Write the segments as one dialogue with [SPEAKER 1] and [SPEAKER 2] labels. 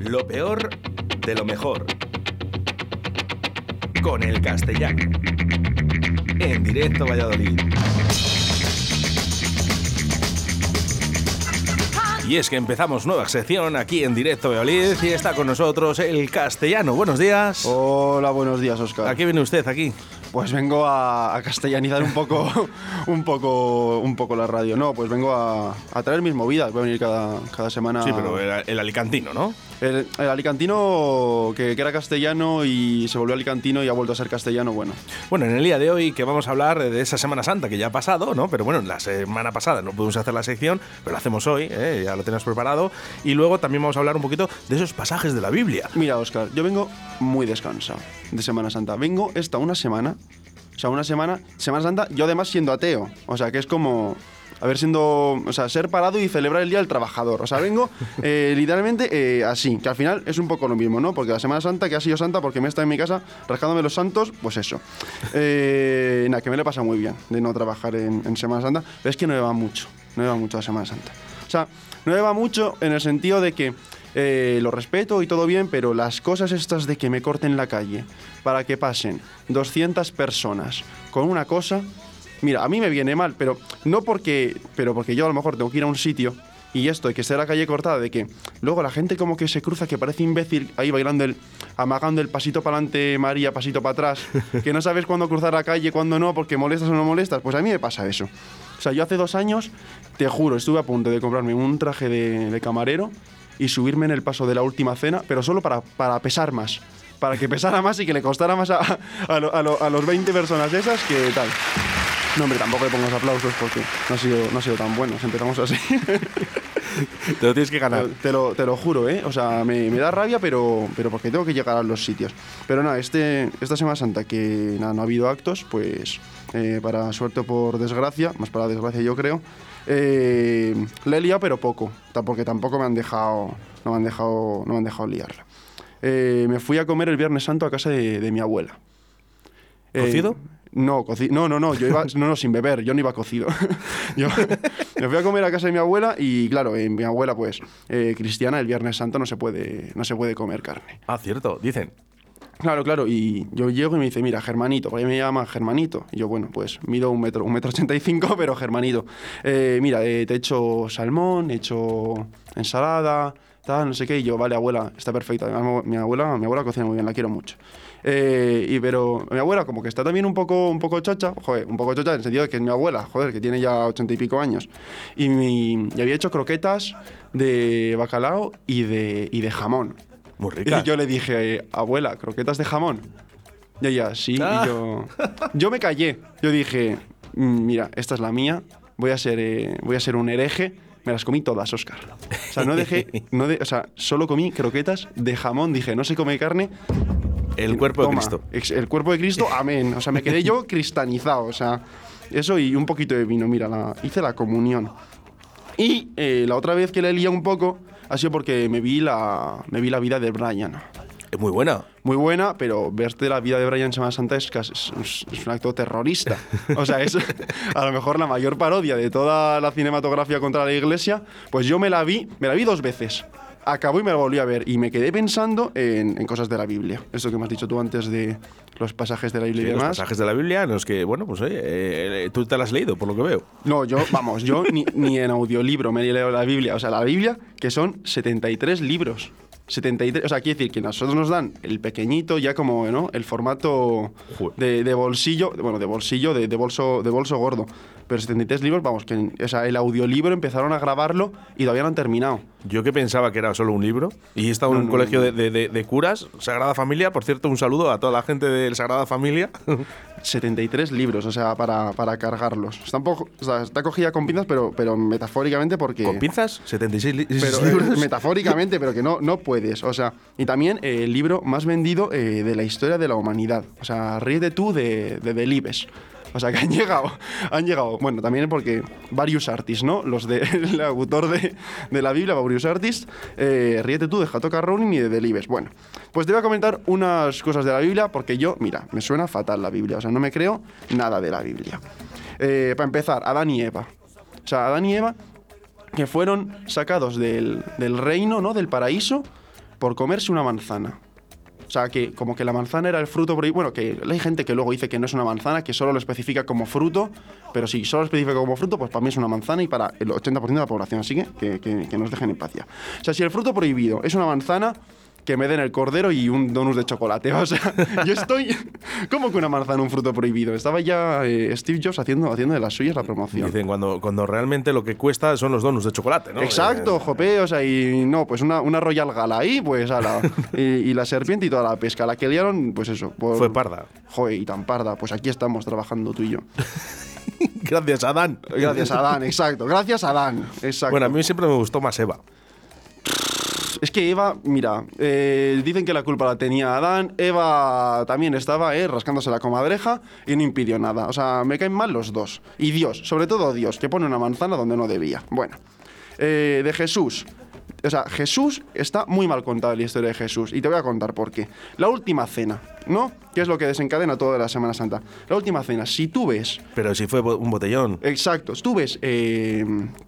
[SPEAKER 1] Lo peor de lo mejor. Con el castellano. En directo Valladolid. Y es que empezamos nueva sección aquí en directo Valladolid y está con nosotros el castellano. Buenos días.
[SPEAKER 2] Hola, buenos días, Oscar.
[SPEAKER 1] ¿A qué viene usted aquí?
[SPEAKER 2] Pues vengo a, a castellanizar un poco, un poco, un poco la radio. No, pues vengo a, a traer mis movidas. Voy a venir cada, cada semana.
[SPEAKER 1] Sí, pero el, el alicantino, ¿no?
[SPEAKER 2] El, el alicantino que, que era castellano y se volvió alicantino y ha vuelto a ser castellano, bueno.
[SPEAKER 1] Bueno, en el día de hoy que vamos a hablar de esa Semana Santa que ya ha pasado, ¿no? Pero bueno, la semana pasada no pudimos hacer la sección, pero la hacemos hoy, ¿eh? ya lo tenemos preparado. Y luego también vamos a hablar un poquito de esos pasajes de la Biblia.
[SPEAKER 2] Mira, Oscar, yo vengo muy descansado de Semana Santa. Vengo esta una semana, o sea, una semana, Semana Santa, yo además siendo ateo. O sea, que es como haber siendo, o sea, ser parado y celebrar el Día del Trabajador. O sea, vengo eh, literalmente eh, así, que al final es un poco lo mismo, ¿no? Porque la Semana Santa, que ha sido santa porque me he estado en mi casa rascándome los santos, pues eso. Eh, nada, que me le pasa muy bien de no trabajar en, en Semana Santa, pero es que no me va mucho, no me va mucho la Semana Santa. O sea, no me va mucho en el sentido de que eh, lo respeto y todo bien, pero las cosas estas de que me corten la calle para que pasen 200 personas con una cosa, mira, a mí me viene mal, pero no porque, pero porque yo a lo mejor tengo que ir a un sitio y esto de que esté la calle cortada, de que luego la gente como que se cruza, que parece imbécil ahí bailando el, amagando el pasito para adelante, María, pasito para atrás, que no sabes cuándo cruzar la calle, cuándo no, porque molestas o no molestas, pues a mí me pasa eso. O sea, yo hace dos años, te juro, estuve a punto de comprarme un traje de, de camarero y subirme en el paso de la última cena, pero solo para, para pesar más. Para que pesara más y que le costara más a, a, a lo- a los 20 personas esas que tal. No, hombre, tampoco le pongas aplausos porque no ha sido, no ha sido tan bueno. Empezamos así.
[SPEAKER 1] Te lo tienes que ganar.
[SPEAKER 2] Te lo, te lo juro, ¿eh? O sea, me, me da rabia, pero, pero porque tengo que llegar a los sitios. Pero nada, este, esta Semana Santa que nada, no ha habido actos, pues eh, para suerte o por desgracia, más para desgracia yo creo, eh, la he liado pero poco, porque tampoco me han dejado, no me han dejado, no me han dejado liarla. Eh, me fui a comer el Viernes Santo a casa de, de mi abuela. Eh,
[SPEAKER 1] ¿Cocido?
[SPEAKER 2] No, no, no, no, yo iba, no, no, sin beber, yo no iba cocido. yo me fui a comer a casa de mi abuela y claro, eh, mi abuela pues eh, cristiana, el Viernes Santo no se puede, no se puede comer carne.
[SPEAKER 1] Ah, cierto, dicen.
[SPEAKER 2] Claro, claro, y yo llego y me dice, mira, Germanito, porque me llama Germanito. Y yo, bueno, pues mido un metro, un metro ochenta y cinco, pero Germanito. Eh, mira, eh, te he hecho salmón, he hecho ensalada, tal, no sé qué. Y yo, vale, abuela, está perfecta. Mi abuela, mi abuela cocina muy bien, la quiero mucho. Eh, y pero mi abuela como que está también un poco, un poco chocha, joder, un poco chocha en el sentido de que es mi abuela, joder, que tiene ya ochenta y pico años. Y, mi- y había hecho croquetas de bacalao y de, y de jamón.
[SPEAKER 1] Muy rica.
[SPEAKER 2] Y yo le dije, abuela, croquetas de jamón. Y ella, sí.
[SPEAKER 1] Ah.
[SPEAKER 2] Y yo, yo me callé. Yo dije, "Mm, mira, esta es la mía. Voy a ser, eh, voy a ser un hereje. Me las comí todas, Oscar. O sea, no dejé, no de- o sea, solo comí croquetas de jamón. Dije, no se come carne.
[SPEAKER 1] El cuerpo de Cristo.
[SPEAKER 2] El cuerpo de Cristo, amén. O sea, me quedé yo cristianizado. O sea, eso y un poquito de vino. Mira, la, hice la comunión. Y eh, la otra vez que le lié un poco ha sido porque me vi la, me vi la vida de Brian
[SPEAKER 1] Es muy buena.
[SPEAKER 2] muy buena, pero verte la vida de Brian en Semana Santa es- es- es un acto terrorista. O sea, es a lo mejor la mayor parodia de toda la cinematografía contra la iglesia. Pues yo me la vi, me la vi dos veces. Acabó y me la volví a ver. Y me quedé pensando en, en cosas de la Biblia. Esto que me has dicho tú antes de los pasajes de la Biblia
[SPEAKER 1] Sí,
[SPEAKER 2] y
[SPEAKER 1] los
[SPEAKER 2] demás.
[SPEAKER 1] pasajes de la Biblia en los que, bueno, pues oye, eh, tú te las has leído, por lo que veo.
[SPEAKER 2] No, yo, vamos, yo ni, ni en audiolibro me he leído la Biblia. O sea, la Biblia, que son 73 libros. 73, o sea, quiere decir que nosotros nos dan el pequeñito, ya como, ¿no? El formato de, de bolsillo, bueno, de bolsillo, de, de bolso, de bolso gordo. Pero 73 libros, vamos, que o sea, el audiolibro empezaron a grabarlo y todavía no han terminado.
[SPEAKER 1] Yo que pensaba que era solo un libro y he estado en
[SPEAKER 2] No,
[SPEAKER 1] un
[SPEAKER 2] no,
[SPEAKER 1] colegio
[SPEAKER 2] no.
[SPEAKER 1] de, de- de- curas, Sagrada Familia. Por cierto, un saludo a toda la gente del Sagrada Familia.
[SPEAKER 2] 73 libros, o sea, para, para cargarlos. Está, un poco, o sea, está cogida con pinzas, pero, pero metafóricamente porque...
[SPEAKER 1] ¿Con pinzas? 76 li-
[SPEAKER 2] Pero, eh,
[SPEAKER 1] libros.
[SPEAKER 2] metafóricamente, pero que no, no puedes. O sea, y también eh, el libro más vendido eh, de la historia de la humanidad. O sea, ríete tú de, de Delibes. O sea, que han llegado, han llegado, bueno, también porque varios artists, ¿no? Los de, el autor de, de la Biblia, varios artists, eh, ríete tú de Jatoca Rowling y de Delibes. Bueno, pues te voy a comentar unas cosas de la Biblia porque yo, mira, me suena fatal la Biblia, o sea, no me creo nada de la Biblia. Eh, para empezar, Adán y Eva. O sea, Adán y Eva que fueron sacados del, del reino, ¿no? Del paraíso, por comerse una manzana. O sea, que como que la manzana era el fruto prohibido. Bueno, que hay gente que luego dice que no es una manzana, que solo lo especifica como fruto. Pero si solo lo especifica como fruto, pues para mí es una manzana y para el 80% de la población. Así que, que, que, nos dejen en paz ya. O sea, si el fruto prohibido es una manzana, que me den el cordero y un donus de chocolate. O sea, yo estoy como que una manzana, un fruto prohibido. Estaba ya eh, Steve Jobs haciendo, haciendo de las suyas la promoción.
[SPEAKER 1] Dicen cuando, cuando realmente lo que cuesta son los donuts de chocolate, ¿no?
[SPEAKER 2] Exacto,
[SPEAKER 1] Eh,
[SPEAKER 2] jope, o sea, y no, pues una, una Royal Gala ahí, pues ala, y, y la serpiente y toda la pesca. La que liaron, pues eso. por-
[SPEAKER 1] Fue parda.
[SPEAKER 2] Joder, y tan parda. Pues aquí estamos trabajando tú y yo.
[SPEAKER 1] Gracias, Adán.
[SPEAKER 2] Gracias a Dan, exacto. Gracias a Dan, exacto.
[SPEAKER 1] Bueno, a mí siempre me gustó más Eva.
[SPEAKER 2] Es que Eva, mira, eh, dicen que la culpa la tenía Adán. Eva también estaba eh, rascándose la comadreja y no impidió nada. O sea, me caen mal los dos. Y Dios, sobre todo Dios, que pone una manzana donde no debía. Bueno, eh, de Jesús. O sea, Jesús está muy mal contada la historia de Jesús. Y te voy a contar por qué. La última cena, ¿no? Que es lo que desencadena toda la Semana Santa. La última cena, si tú ves
[SPEAKER 1] Pero si fue un botellón.
[SPEAKER 2] Exacto. Tú ves, eh,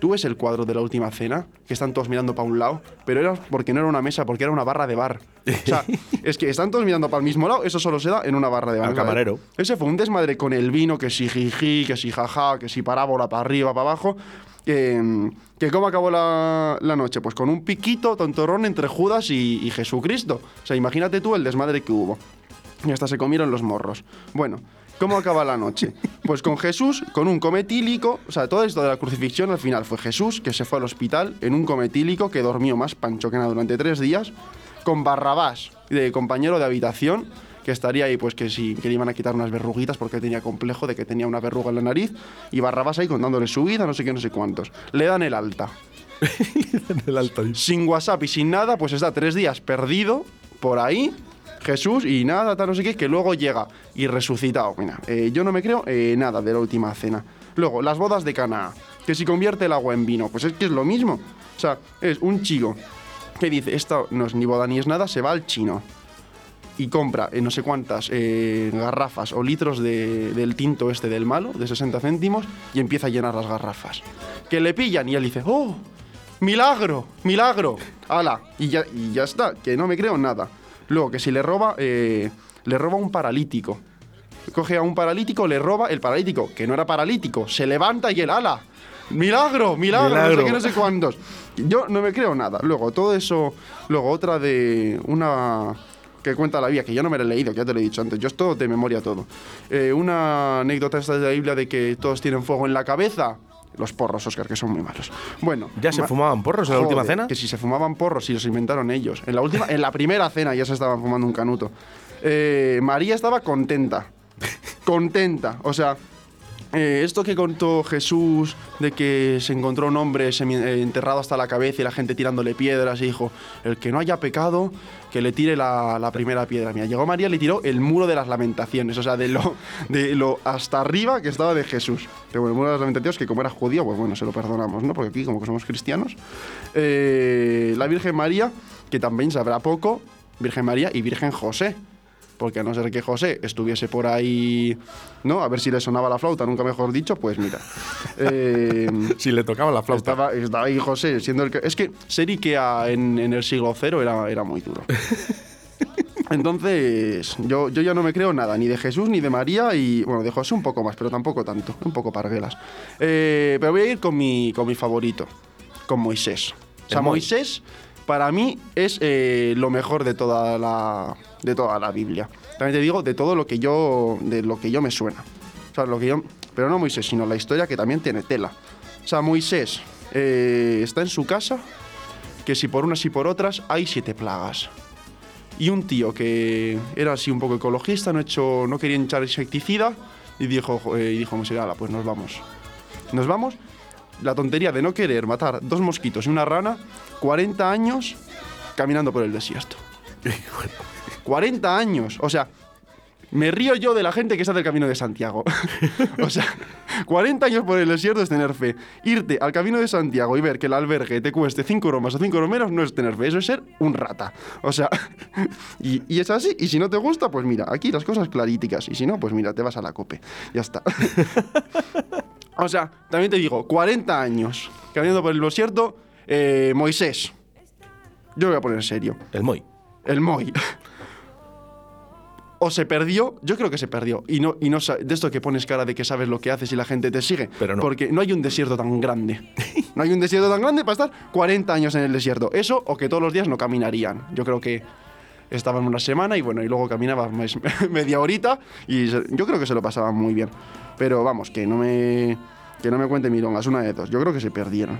[SPEAKER 2] tú ves el cuadro de la última cena, que están todos mirando para un lado, pero era porque no era una mesa, porque era una barra de bar. O sea, es que están todos mirando para el mismo lado, eso solo se da en una barra de bar.
[SPEAKER 1] Al camarero.
[SPEAKER 2] Ese fue un desmadre con el vino, que si jiji, que si jaja, que si parábola para arriba, para abajo. Que, ¿Cómo acabó la, la noche? Pues con un piquito tontorrón entre Judas y, y Jesucristo. O sea, imagínate tú el desmadre que hubo. Y hasta se comieron los morros. Bueno, ¿cómo acaba la noche? Pues con Jesús, con un cometílico. O sea, todo esto de la crucifixión al final fue Jesús que se fue al hospital en un cometílico que durmió más pancho que nada durante tres días. Con Barrabás, de compañero de habitación, que estaría ahí, pues que sí, que le iban a quitar unas verruguitas porque tenía complejo de que tenía una verruga en la nariz. Y Barrabás ahí contándole su vida, no sé qué, no sé cuántos. Le dan el alta
[SPEAKER 1] el
[SPEAKER 2] sin WhatsApp y sin nada, pues está tres días perdido por ahí. Jesús y nada, tal, no sé qué, que luego llega y resucitado. Mira, eh, yo no me creo eh, nada de la última cena. Luego, las bodas de Cana, que si convierte el agua en vino, pues es que es lo mismo. O sea, es un chico que dice, esto no es ni boda ni es nada, se va al chino y compra eh, no sé cuántas eh, garrafas o litros de- del tinto este del malo, de 60 céntimos, y empieza a llenar las garrafas. Que le pillan y él dice, ¡oh! ¡Milagro! ¡Milagro! ¡Hala! Y ya, y ya está, que no me creo nada. Luego, que si le roba, eh, le roba un paralítico. Coge a un paralítico, le roba el paralítico, que no era paralítico, se levanta y él, ¡hala! ¡Milagro! ¡Milagro! No sé qué, no sé cuántos. Yo no me creo nada. Luego, todo eso. Luego, otra de. Una. Que cuenta la Biblia, que yo no me la he leído, que ya te lo he dicho antes. Yo es todo de memoria todo. Eh, una anécdota esta de la Biblia de que todos tienen fuego en la cabeza. Los porros, Oscar, que son muy malos. Bueno.
[SPEAKER 1] ¿Ya se
[SPEAKER 2] ma-
[SPEAKER 1] fumaban porros en la última cena?
[SPEAKER 2] Que si se fumaban porros, si los inventaron ellos. En la última, en la primera cena ya se estaban fumando un canuto. Eh, María estaba contenta. contenta. O sea, eh, esto que contó Jesús de que se encontró un hombre eh, enterrado hasta la cabeza y la gente tirándole piedras y dijo, el que no haya pecado, que le tire la, la primera piedra. Mira, llegó María y le tiró el muro de las lamentaciones, o sea, de lo, de lo hasta arriba que estaba de Jesús. Pero bueno, el muro de las lamentaciones, que como era judío, pues bueno, se lo perdonamos, ¿no? Porque aquí como que somos cristianos. Eh, la Virgen María, que también sabrá poco, Virgen María y Virgen José. Porque a no ser que José estuviese por ahí, ¿no? A ver si le sonaba la flauta, nunca mejor dicho, pues mira. Eh,
[SPEAKER 1] Si le tocaba la flauta.
[SPEAKER 2] estaba, estaba ahí José siendo el que... Es que ser Ikea en, en el siglo cero era, era muy duro. Entonces, yo, yo ya no me creo nada, ni de Jesús ni de María, y bueno, de José un poco más, pero tampoco tanto, un poco parguelas. Eh, pero voy a ir con mi, con mi favorito, con Moisés. O sea. Moisés para mí es eh, lo mejor de toda, la, de toda la Biblia. También te digo, de todo lo que yo, de lo que yo me suena. O sea, lo que yo, pero no Moisés, sino la historia que también tiene tela. O Moisés eh, está en su casa, que si por unas y por otras hay siete plagas. Y un tío que era así un poco ecologista, no, hecho, no quería echar insecticida, y dijo, eh, y dijo Moisés, "Hala, pues nos vamos. Nos vamos. La tontería de no querer matar dos mosquitos y una rana, 40 años caminando por el desierto. 40 años. O sea, me río yo de la gente que está del camino de Santiago. o sea, 40 años por el desierto es tener fe. Irte al camino de Santiago y ver que el albergue te cueste 5 euros más o 5 euros menos no es tener fe, eso es ser un rata. O sea, y, y es así. Y si no te gusta, pues mira, aquí las cosas claríticas. Y si no, pues mira, te vas a la cope. Ya está. O sea, también te digo, 40 años caminando por el desierto, eh, Moisés. Yo voy a poner serio.
[SPEAKER 1] El Moy.
[SPEAKER 2] El Moy. o se perdió, yo creo que se perdió. Y no, y no de esto que pones cara de que sabes lo que haces y la gente te sigue.
[SPEAKER 1] Pero no.
[SPEAKER 2] Porque no hay un desierto tan grande. No hay un desierto tan grande para estar 40 años en el desierto. Eso o que todos los días no caminarían. Yo creo que estaban una semana y bueno, y luego caminaba mes- media horita y yo creo que se lo pasaban muy bien. Pero vamos, que no me, que no me cuente milongas, una de dos. Yo creo que se perdieron.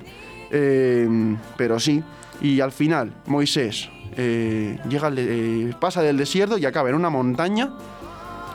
[SPEAKER 2] Eh, pero sí, y al final Moisés eh, llega al de- eh, pasa del desierto y acaba en una montaña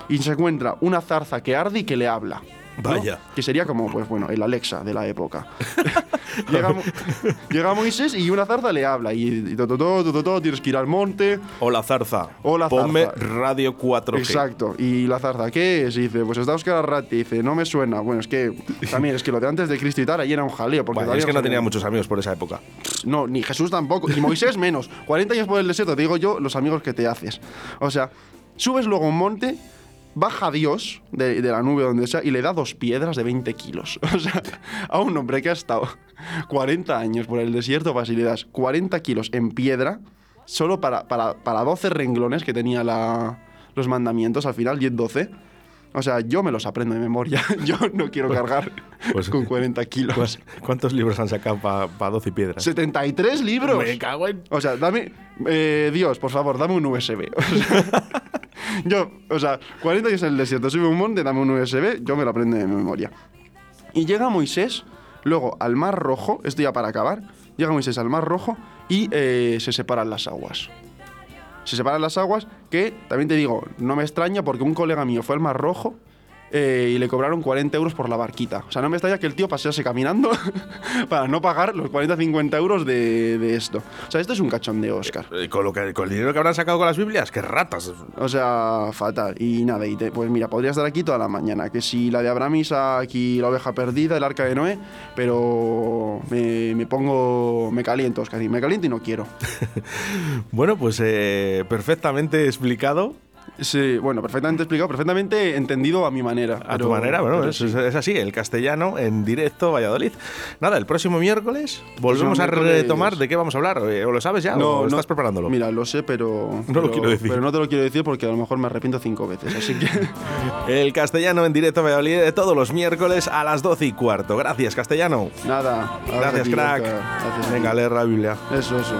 [SPEAKER 2] y se encuentra una zarza que arde y que le habla. ¿no?
[SPEAKER 1] Vaya.
[SPEAKER 2] Que sería como, pues bueno, el Alexa de la época. llega, Mo- llega Moisés y una zarza le habla y, y to, to, to, to, to, to, tienes que ir al monte.
[SPEAKER 1] Hola Zarza.
[SPEAKER 2] Hola,
[SPEAKER 1] Ponme
[SPEAKER 2] Zarza.
[SPEAKER 1] Radio 4G.
[SPEAKER 2] Exacto. Y la zarza, ¿qué es? Y dice, pues está Oscar Arrati. Dice, no me suena. Bueno, es que también es que lo de antes de Cristo y tal, ahí era un jaleo. Porque
[SPEAKER 1] Bueno, es que no tenía muchos amigos por esa época.
[SPEAKER 2] No, ni Jesús tampoco. Y Moisés menos. 40 años por el desierto, te digo yo, los amigos que te haces. O sea, subes luego a un monte, baja Dios de, de la nube donde sea y le da dos piedras de 20 kilos. O sea, a un hombre que ha estado 40 años por el desierto, vas y le das 40 kilos en piedra solo para, para, para 12 renglones que tenía la- los mandamientos, al final 10-12. O sea, yo me los aprendo de memoria. Yo no quiero cargar
[SPEAKER 1] pues-
[SPEAKER 2] con 40 kilos.
[SPEAKER 1] ¿Cuántos libros han sacado para 12 y piedras?
[SPEAKER 2] 73 libros.
[SPEAKER 1] Me cago en...
[SPEAKER 2] O sea, dame. eh, Dios, por favor, dame un USB. O sea, yo, o sea, 40 años en el desierto, sube un monte, dame un USB, yo me lo aprendo de memoria. Y llega Moisés, luego al Mar Rojo, esto ya para acabar, llega Moisés al Mar Rojo y eh, se separan las aguas. Se separan las aguas, que también te digo, no me extraña porque un colega mío fue al Mar Rojo eh, y le cobraron 40 euros por la barquita. O sea, no me extraña que el tío pasease caminando para no pagar los 40-50 euros de, de esto. O sea, esto es un cachondeo, Oscar.
[SPEAKER 1] Eh, Con, lo que, con el dinero que habrán sacado con las Biblias, qué ratas.
[SPEAKER 2] O sea, fatal. Y nada, y te- pues mira, podría estar aquí toda la mañana. Que si la de Abramis, aquí la oveja perdida, el arca de Noé, pero me, me pongo, me caliento, Oscar. y Me caliento y no quiero.
[SPEAKER 1] Bueno, pues eh, perfectamente explicado.
[SPEAKER 2] Sí, bueno, perfectamente explicado, perfectamente entendido a mi manera.
[SPEAKER 1] A
[SPEAKER 2] pero-
[SPEAKER 1] tu manera, bueno,
[SPEAKER 2] pero
[SPEAKER 1] es,
[SPEAKER 2] sí.
[SPEAKER 1] es así, el castellano en directo Valladolid. Nada, el próximo miércoles volvemos a
[SPEAKER 2] miércoles-
[SPEAKER 1] retomar de qué vamos a hablar. Eh, ¿O lo sabes ya? ¿O estás preparándolo?
[SPEAKER 2] Mira, lo sé, pero.
[SPEAKER 1] No lo
[SPEAKER 2] pero-
[SPEAKER 1] quiero decir.
[SPEAKER 2] Pero no te lo quiero decir porque a lo mejor me arrepiento cinco veces. Así que.
[SPEAKER 1] El castellano en directo Valladolid de todos los miércoles a las 12 y cuarto. Gracias, castellano.
[SPEAKER 2] nada.
[SPEAKER 1] Gracias, crack.
[SPEAKER 2] Gracias.
[SPEAKER 1] Venga, leer la Biblia.
[SPEAKER 2] Eso, eso.